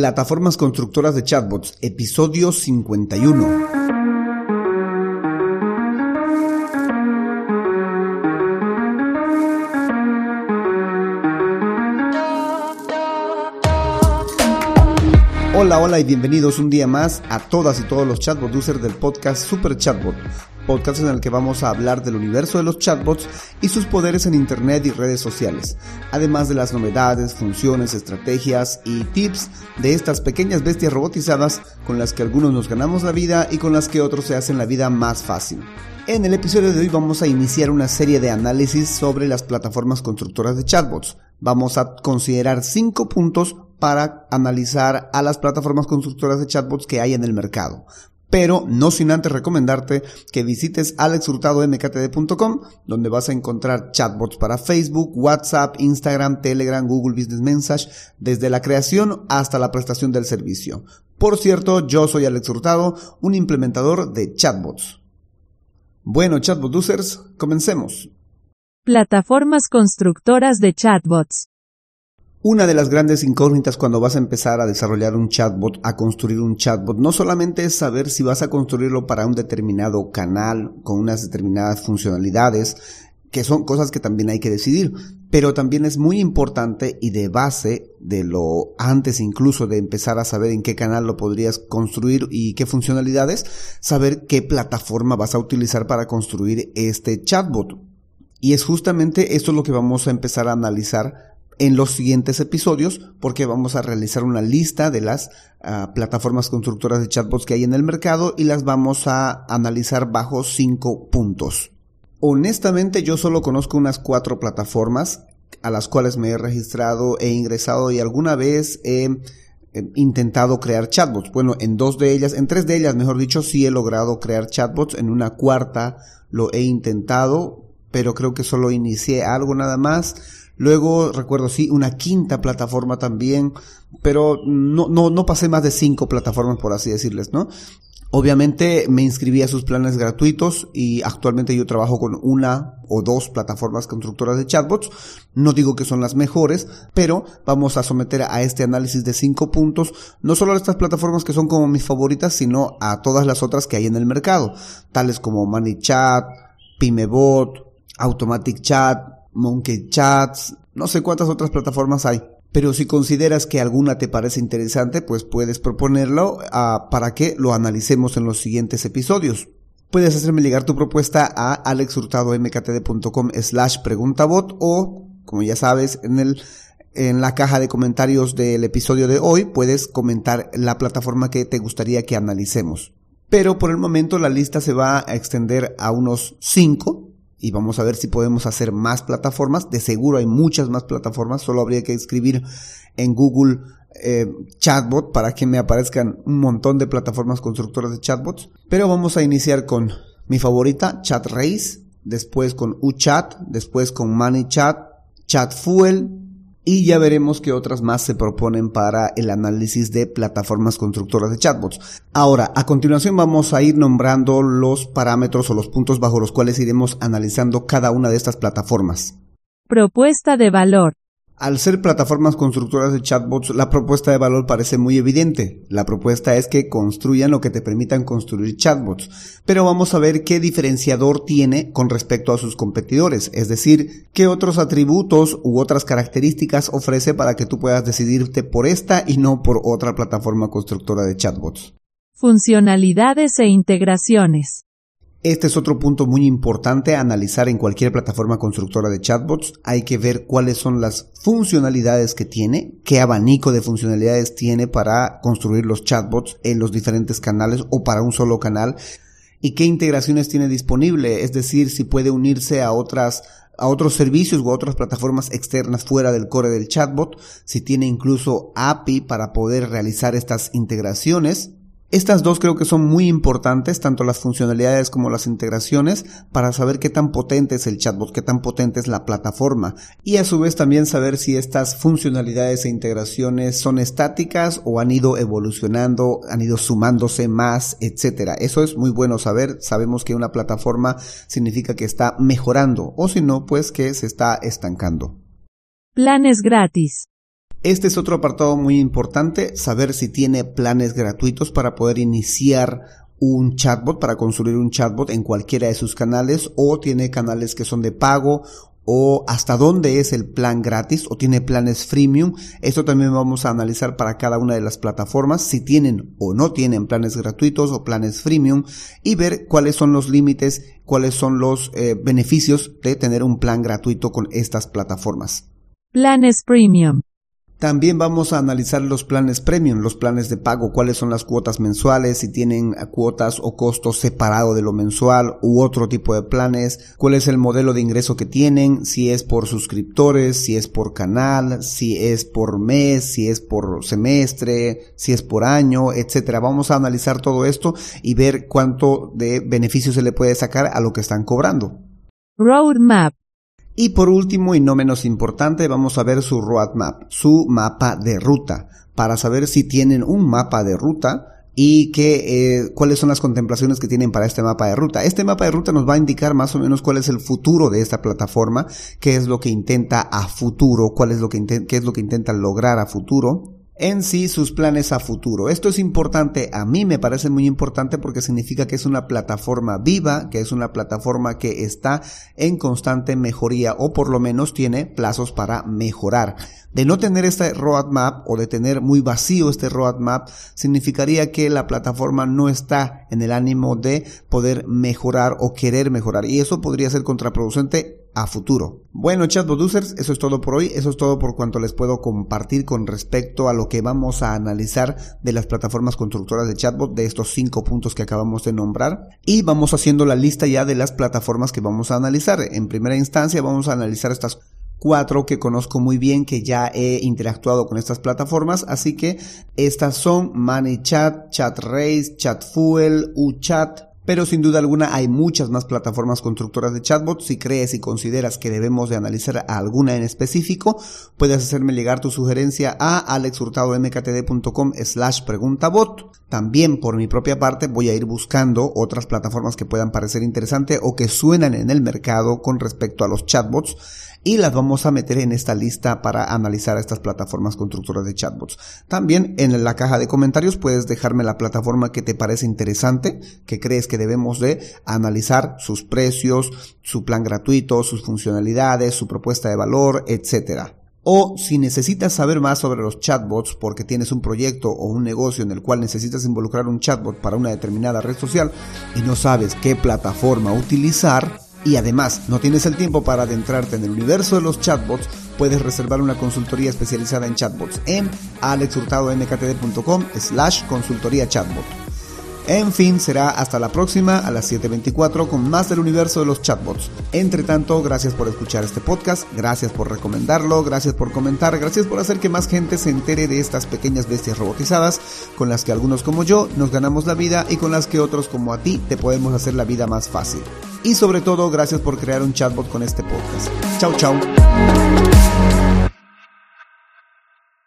Plataformas constructoras de chatbots, episodio 51. Hola, hola y bienvenidos un día más a todas y todos los chatbot users del podcast Super Chatbot, podcast en el que vamos a hablar del universo de los chatbots y sus poderes en Internet y redes sociales, además de las novedades, funciones, estrategias y tips de estas pequeñas bestias robotizadas con las que algunos nos ganamos la vida y con las que otros se hacen la vida más fácil. En el episodio de hoy vamos a iniciar una serie de análisis sobre las plataformas constructoras de chatbots. Vamos a considerar cinco puntos para analizar a las plataformas constructoras de chatbots que hay en el mercado. Pero no sin antes recomendarte que visites alexhurtadomktd.com, donde vas a encontrar chatbots para Facebook, WhatsApp, Instagram, Telegram, Google Business Message, desde la creación hasta la prestación del servicio. Por cierto, yo soy Alex Hurtado, un implementador de chatbots. Bueno, chatbot users, comencemos. Plataformas constructoras de chatbots. Una de las grandes incógnitas cuando vas a empezar a desarrollar un chatbot, a construir un chatbot, no solamente es saber si vas a construirlo para un determinado canal con unas determinadas funcionalidades, que son cosas que también hay que decidir, pero también es muy importante y de base de lo antes incluso de empezar a saber en qué canal lo podrías construir y qué funcionalidades, saber qué plataforma vas a utilizar para construir este chatbot. Y es justamente esto lo que vamos a empezar a analizar en los siguientes episodios porque vamos a realizar una lista de las uh, plataformas constructoras de chatbots que hay en el mercado y las vamos a analizar bajo cinco puntos. Honestamente yo solo conozco unas cuatro plataformas a las cuales me he registrado, he ingresado y alguna vez he intentado crear chatbots. Bueno, en dos de ellas, en tres de ellas, mejor dicho, sí he logrado crear chatbots. En una cuarta lo he intentado, pero creo que solo inicié algo nada más. Luego recuerdo sí, una quinta plataforma también, pero no, no, no pasé más de cinco plataformas por así decirles, ¿no? Obviamente me inscribí a sus planes gratuitos y actualmente yo trabajo con una o dos plataformas constructoras de chatbots. No digo que son las mejores, pero vamos a someter a este análisis de cinco puntos, no solo a estas plataformas que son como mis favoritas, sino a todas las otras que hay en el mercado, tales como ManyChat, Pimebot, Automatic Chat, Monkey Chats, no sé cuántas otras plataformas hay. Pero si consideras que alguna te parece interesante, pues puedes proponerlo uh, para que lo analicemos en los siguientes episodios. Puedes hacerme llegar tu propuesta a alexhurtadomktd.com slash preguntabot o, como ya sabes, en el en la caja de comentarios del episodio de hoy puedes comentar la plataforma que te gustaría que analicemos. Pero por el momento la lista se va a extender a unos 5 y vamos a ver si podemos hacer más plataformas. De seguro hay muchas más plataformas, solo habría que escribir en Google eh, chatbot para que me aparezcan un montón de plataformas constructoras de chatbots. Pero vamos a iniciar con mi favorita, ChatRace, después con UChat, después con ManyChat, ChatFuel, y ya veremos qué otras más se proponen para el análisis de plataformas constructoras de chatbots. Ahora, a continuación vamos a ir nombrando los parámetros o los puntos bajo los cuales iremos analizando cada una de estas plataformas. Propuesta de valor. Al ser plataformas constructoras de chatbots, la propuesta de valor parece muy evidente. La propuesta es que construyan lo que te permitan construir chatbots. Pero vamos a ver qué diferenciador tiene con respecto a sus competidores, es decir, qué otros atributos u otras características ofrece para que tú puedas decidirte por esta y no por otra plataforma constructora de chatbots. Funcionalidades e integraciones. Este es otro punto muy importante a analizar en cualquier plataforma constructora de chatbots. Hay que ver cuáles son las funcionalidades que tiene, qué abanico de funcionalidades tiene para construir los chatbots en los diferentes canales o para un solo canal y qué integraciones tiene disponible, es decir, si puede unirse a otras a otros servicios o a otras plataformas externas fuera del core del chatbot, si tiene incluso API para poder realizar estas integraciones estas dos creo que son muy importantes, tanto las funcionalidades como las integraciones, para saber qué tan potente es el chatbot, qué tan potente es la plataforma. Y a su vez también saber si estas funcionalidades e integraciones son estáticas o han ido evolucionando, han ido sumándose más, etcétera. Eso es muy bueno saber. Sabemos que una plataforma significa que está mejorando, o si no, pues que se está estancando. Planes gratis. Este es otro apartado muy importante, saber si tiene planes gratuitos para poder iniciar un chatbot, para construir un chatbot en cualquiera de sus canales o tiene canales que son de pago o hasta dónde es el plan gratis o tiene planes freemium. Esto también vamos a analizar para cada una de las plataformas, si tienen o no tienen planes gratuitos o planes freemium y ver cuáles son los límites, cuáles son los eh, beneficios de tener un plan gratuito con estas plataformas. Planes premium. También vamos a analizar los planes premium, los planes de pago, cuáles son las cuotas mensuales, si tienen cuotas o costos separado de lo mensual u otro tipo de planes, cuál es el modelo de ingreso que tienen, si es por suscriptores, si es por canal, si es por mes, si es por semestre, si es por año, etcétera. Vamos a analizar todo esto y ver cuánto de beneficio se le puede sacar a lo que están cobrando. Roadmap. Y por último y no menos importante, vamos a ver su roadmap, su mapa de ruta, para saber si tienen un mapa de ruta y eh, cuáles son las contemplaciones que tienen para este mapa de ruta. Este mapa de ruta nos va a indicar más o menos cuál es el futuro de esta plataforma, qué es lo que intenta a futuro, cuál es lo que qué es lo que intenta lograr a futuro en sí sus planes a futuro. Esto es importante, a mí me parece muy importante porque significa que es una plataforma viva, que es una plataforma que está en constante mejoría o por lo menos tiene plazos para mejorar. De no tener este roadmap o de tener muy vacío este roadmap significaría que la plataforma no está en el ánimo de poder mejorar o querer mejorar y eso podría ser contraproducente a futuro. Bueno, chatbot users, eso es todo por hoy, eso es todo por cuanto les puedo compartir con respecto a lo que vamos a analizar de las plataformas constructoras de chatbot, de estos cinco puntos que acabamos de nombrar. Y vamos haciendo la lista ya de las plataformas que vamos a analizar. En primera instancia vamos a analizar estas cuatro que conozco muy bien, que ya he interactuado con estas plataformas, así que estas son ManyChat, ChatRace, ChatFuel, UChat, pero sin duda alguna hay muchas más plataformas constructoras de chatbots. Si crees y consideras que debemos de analizar alguna en específico, puedes hacerme llegar tu sugerencia a alexhurtadomktd.com slash preguntabot. También por mi propia parte voy a ir buscando otras plataformas que puedan parecer interesantes o que suenan en el mercado con respecto a los chatbots y las vamos a meter en esta lista para analizar a estas plataformas constructoras de chatbots. También en la caja de comentarios puedes dejarme la plataforma que te parece interesante, que crees que debemos de analizar sus precios, su plan gratuito, sus funcionalidades, su propuesta de valor, etcétera. O si necesitas saber más sobre los chatbots porque tienes un proyecto o un negocio en el cual necesitas involucrar un chatbot para una determinada red social y no sabes qué plataforma utilizar, y además no tienes el tiempo para adentrarte en el universo de los chatbots, puedes reservar una consultoría especializada en chatbots en alexhurtadomktd.com slash consultoría chatbot. En fin, será hasta la próxima a las 7.24 con más del universo de los chatbots. Entre tanto, gracias por escuchar este podcast, gracias por recomendarlo, gracias por comentar, gracias por hacer que más gente se entere de estas pequeñas bestias robotizadas con las que algunos como yo nos ganamos la vida y con las que otros como a ti te podemos hacer la vida más fácil. Y sobre todo, gracias por crear un chatbot con este podcast. Chau, chau.